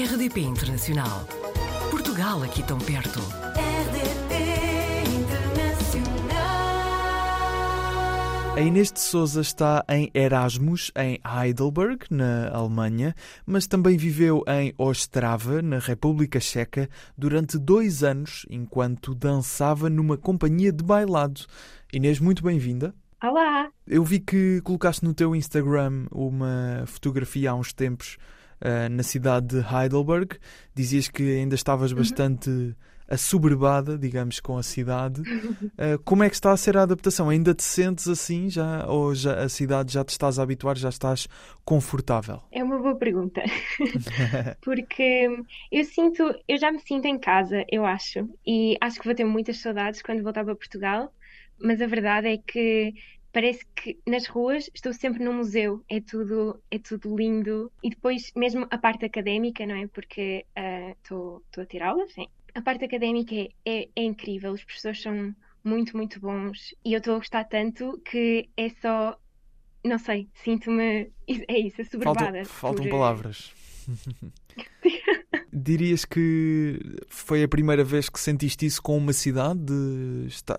RDP Internacional. Portugal aqui tão perto. RDP Internacional. A Inês de Souza está em Erasmus, em Heidelberg, na Alemanha, mas também viveu em Ostrava, na República Checa, durante dois anos, enquanto dançava numa companhia de bailado. Inês, muito bem-vinda. Olá! Eu vi que colocaste no teu Instagram uma fotografia há uns tempos uh, na cidade de Heidelberg. Dizias que ainda estavas bastante assoberbada, digamos, com a cidade. Uh, como é que está a ser a adaptação? Ainda te sentes assim já? Ou já, a cidade já te estás a habituar, já estás confortável? É uma boa pergunta. Porque eu sinto, eu já me sinto em casa, eu acho. E acho que vou ter muitas saudades quando voltar para Portugal. Mas a verdade é que parece que nas ruas estou sempre num museu, é tudo, é tudo lindo. E depois, mesmo a parte académica, não é? Porque estou uh, a ter aulas, sim. A parte académica é, é, é, incrível, os professores são muito, muito bons e eu estou a gostar tanto que é só. Não sei, sinto-me. É isso, assoberbada. Faltam, faltam por... palavras. Dirias que foi a primeira vez que sentiste isso com uma cidade? De, está,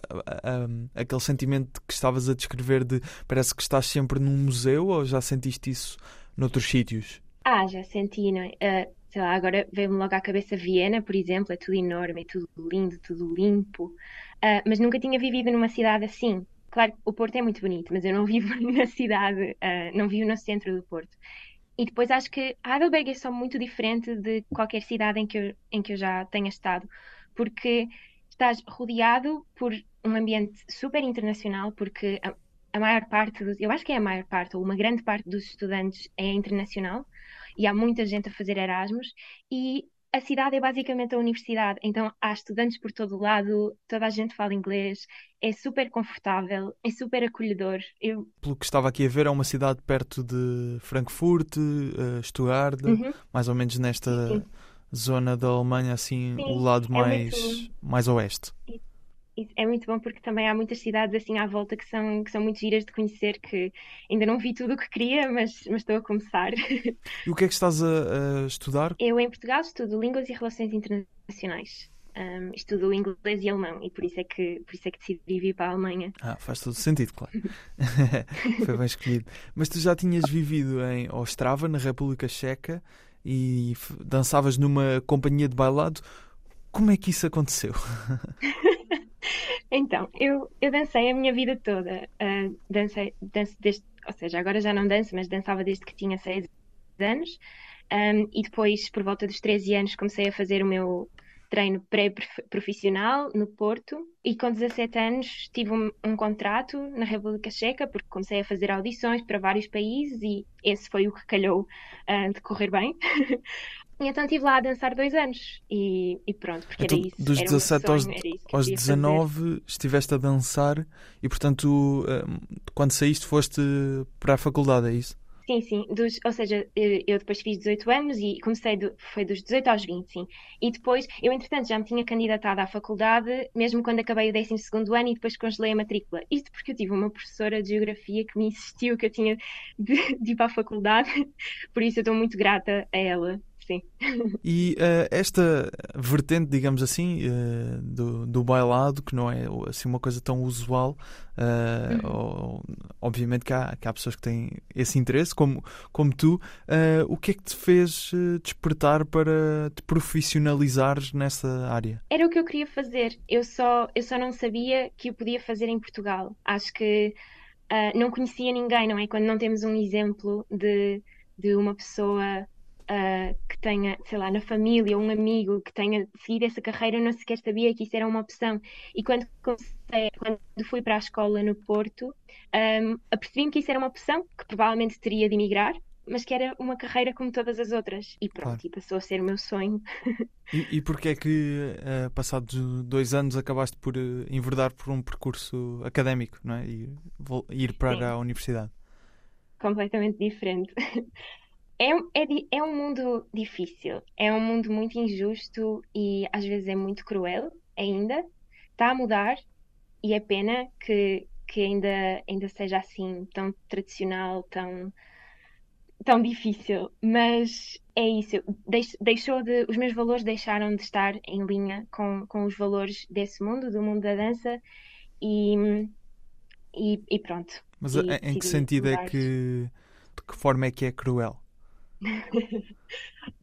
um, aquele sentimento que estavas a descrever de parece que estás sempre num museu ou já sentiste isso noutros sítios? Ah, já senti, não é? Uh, sei lá, agora veio-me logo à cabeça Viena, por exemplo, é tudo enorme, é tudo lindo, tudo limpo, uh, mas nunca tinha vivido numa cidade assim. Claro, o Porto é muito bonito, mas eu não vivo na cidade, uh, não vivo no centro do Porto. E depois acho que Heidelberg é só muito diferente de qualquer cidade em que eu, em que eu já tenha estado, porque estás rodeado por um ambiente super internacional, porque a, a maior parte, dos, eu acho que é a maior parte, ou uma grande parte dos estudantes é internacional, e há muita gente a fazer Erasmus, e a cidade é basicamente a universidade, então há estudantes por todo o lado, toda a gente fala inglês, é super confortável, é super acolhedor. Eu... Pelo que estava aqui a ver, é uma cidade perto de Frankfurt, uh, Stuttgart, Uhum. mais ou menos nesta Sim. zona da Alemanha, assim, Sim, o lado é mais, muito- mais oeste. É muito bom porque também há muitas cidades assim à volta que são, que são muito giras de conhecer, que ainda não vi tudo o que queria, mas, mas estou a começar. E o que é que estás a, a estudar? Eu em Portugal estudo Línguas e Relações Internacionais. Ahm, estudo inglês e alemão e por isso é que por isso é que decidi vir para a Alemanha. Ah, faz todo sentido, claro. Foi bem escolhido. Mas tu já tinhas vivido em Ostrava, na República Checa, e dançavas numa companhia de bailado. Como é que isso aconteceu? Então, eu, eu dancei a minha vida toda. Ah, dancei, danço desde, ou seja, agora já não danço, mas dançava desde que tinha 6 anos. Ahm, e depois, por volta dos 13 anos, comecei a fazer o meu treino pré-profissional no Porto. E com 17 anos tive um, um contrato na República Checa, porque comecei a fazer audições para vários países e esse foi o que calhou ah, de correr bem. E então estive lá a dançar dois anos e, e pronto, porque Então, era isso. dos era o meu 17 aos, sonho, eu aos queria fazer. 19 estiveste a dançar e, portanto, hum, quando saíste foste para a faculdade, é isso? Sim, sim. Dos, ou seja, eu eu depois fiz 18 anos e comecei, do, foi dos 18 aos 20, sim. E depois, eu entretanto já me tinha candidatado à faculdade, mesmo quando acabei o 12º ano e depois congelei a matrícula. Isto porque eu tive uma professora de Geografia que me insistiu que eu tinha de, de ir para a faculdade, por isso eu estou muito grata a ela, sim. E eh, esta vertente, digamos assim, eh, do, do bailado, que não é assim uma coisa tão usual, eh, Uhum. ou- obviamente que há, que há pessoas que têm esse interesse, como, como tu, o que é que te fez despertar para te profissionalizares nessa área? Era o que eu queria fazer. Eu só, eu só não sabia que o podia fazer em Portugal. Acho que não conhecia ninguém, não é? Quando não temos um exemplo de, de uma pessoa ah, que tenha, sei lá, na família, um amigo que tenha seguido essa carreira, eu não sequer sabia que isso era uma opção. E quando comecei, quando fui para a escola no Porto, ahm, apercebi-me que isso era uma opção, que provavelmente teria de emigrar, mas que era uma carreira como todas as outras. E pronto, Claro. e passou a ser o meu sonho. E, e porquê é que, eh, passados dois anos, acabaste por eh, enverdar por um percurso académico, não é? E ir para Sim. a universidade? completamente diferente. É, um- é, é um mundo difícil, é um mundo muito injusto e às vezes é muito cruel ainda. Está a mudar e é pena que, que ainda, ainda seja assim, tão tradicional, tão. tão difícil, mas é isso. Deix, deixou de, os meus valores deixaram de estar em linha com, com os valores desse mundo, do mundo da dança, e, e, e pronto. Mas E em- que sentido é mudar. que. De que forma é que é cruel?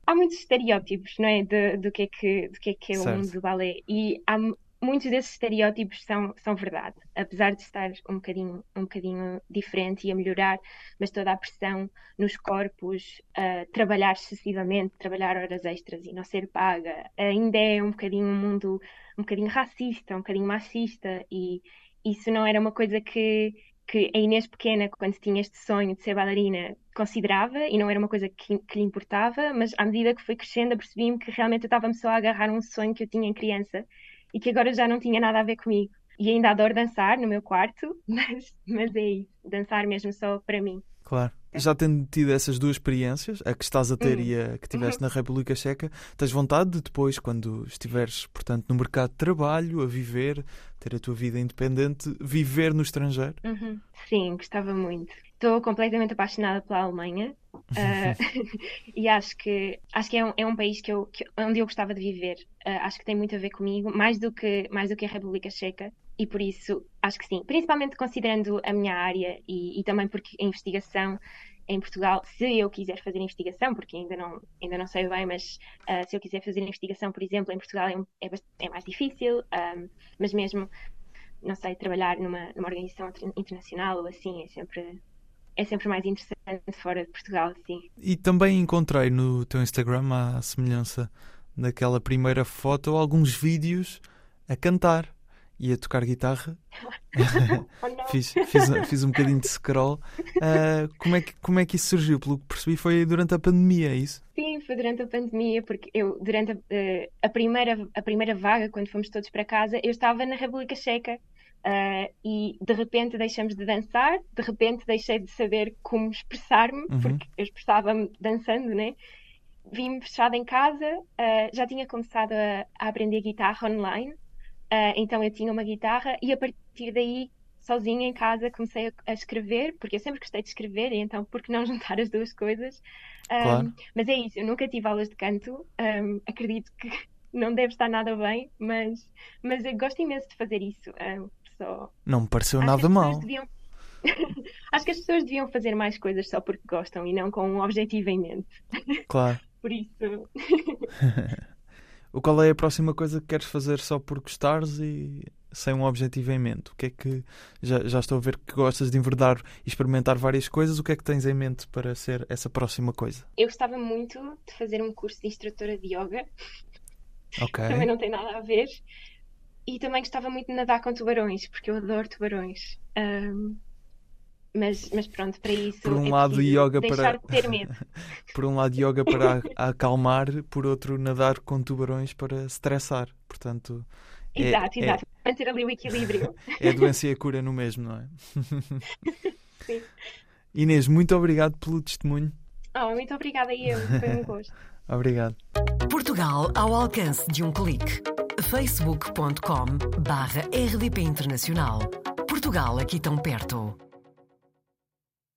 Há muitos estereótipos, não é? De- do que é que, do que é, que é o mundo do balé. E há, mu- muitos desses estereótipos são, são verdade, apesar de estar um bocadinho, um bocadinho diferente e a melhorar, mas toda a pressão nos corpos, a trabalhar excessivamente, trabalhar horas extras e não ser paga, ainda é um bocadinho um mundo um bocadinho racista, um bocadinho machista, e isso não era uma coisa que, que a Inês pequena, quando tinha este sonho de ser bailarina, considerava e não era uma coisa que, que lhe importava, mas à medida que foi crescendo, apercebi-me que realmente eu estava-me só a agarrar um sonho que eu tinha em criança e que agora já não tinha nada a ver comigo. E ainda adoro dançar no meu quarto, mas, mas é isso, dançar mesmo só para mim. Claro. Já tendo tido essas duas experiências, a que estás a ter Hum. e a que tiveste na República Checa, tens vontade de depois, quando estiveres, portanto, no mercado de trabalho, a viver, ter a tua vida independente, viver no estrangeiro? Uhum. Sim, gostava muito. Estou completamente apaixonada pela Alemanha ah, e acho que acho que é um, é um país que eu, que- onde eu gostava de viver. Ah, acho que tem muito a ver comigo, mais do que mais do que a República Checa. E por isso acho que sim, principalmente considerando a minha área e, e também porque a investigação em Portugal, se eu quiser fazer investigação, porque ainda não, ainda não sei bem, mas ah, se eu quiser fazer investigação, por exemplo, em Portugal é, um- é, é mais difícil, ah, mas mesmo não sei, trabalhar numa, numa organização inter- internacional ou assim, é sempre, é sempre mais interessante fora de Portugal, sim. E também encontrei no teu Instagram, à semelhança daquela primeira foto, alguns vídeos a cantar e a tocar guitarra. Oh. Fiz, fiz, fiz um bocadinho de scroll. Ah, como, é que, como é que isso surgiu? Pelo que percebi, foi durante a pandemia, é isso? Sim, foi durante a pandemia, porque eu, durante a, eh, a primeira, a primeira vaga, quando fomos todos para casa, eu estava na República Checa. ah, e de repente deixamos de dançar, de repente deixei de saber como expressar-me, Uhum. porque eu expressava-me dançando, né? Vim-me fechada em casa, já tinha começado a, a aprender guitarra online, ah, então eu tinha uma guitarra e a partir daí, sozinha em casa, comecei a, a escrever, porque eu sempre gostei de escrever, e então por que não juntar as duas coisas? Ah, Claro. mas é isso, eu nunca tive aulas de canto, ahm, acredito que não deve estar nada bem, mas, mas eu gosto imenso de fazer isso. ahm, só... Não me pareceu Acho nada mal. deviam- Acho que as pessoas deviam fazer mais coisas só porque gostam e não com um objetivo em mente. Claro. Por isso, O qual é a próxima coisa que queres fazer só por gostares e sem um objetivo em mente? O que é que já, já estou a ver que gostas de enverdar e experimentar várias coisas? O que é que tens em mente para ser essa próxima coisa? eu gostava muito de fazer um curso de instrutora de yoga, Ok. também não tem nada a ver. E também gostava muito de nadar com tubarões, porque eu adoro tubarões. Ahm, mas, mas pronto, para isso Por um é lado, yoga deixar para- de ter medo. Por um lado, yoga para acalmar, por outro, nadar com tubarões para estressar. Portanto, é- Exato, é- exato. Manter ali o equilíbrio. é a doença e a cura no mesmo, não é? Sim. Inês, muito obrigado pelo testemunho. Oh, muito obrigada eu, foi um gosto. Obrigado. Portugal ao alcance de um clique. facebook.com barra rdp internacional. Portugal aqui tão perto.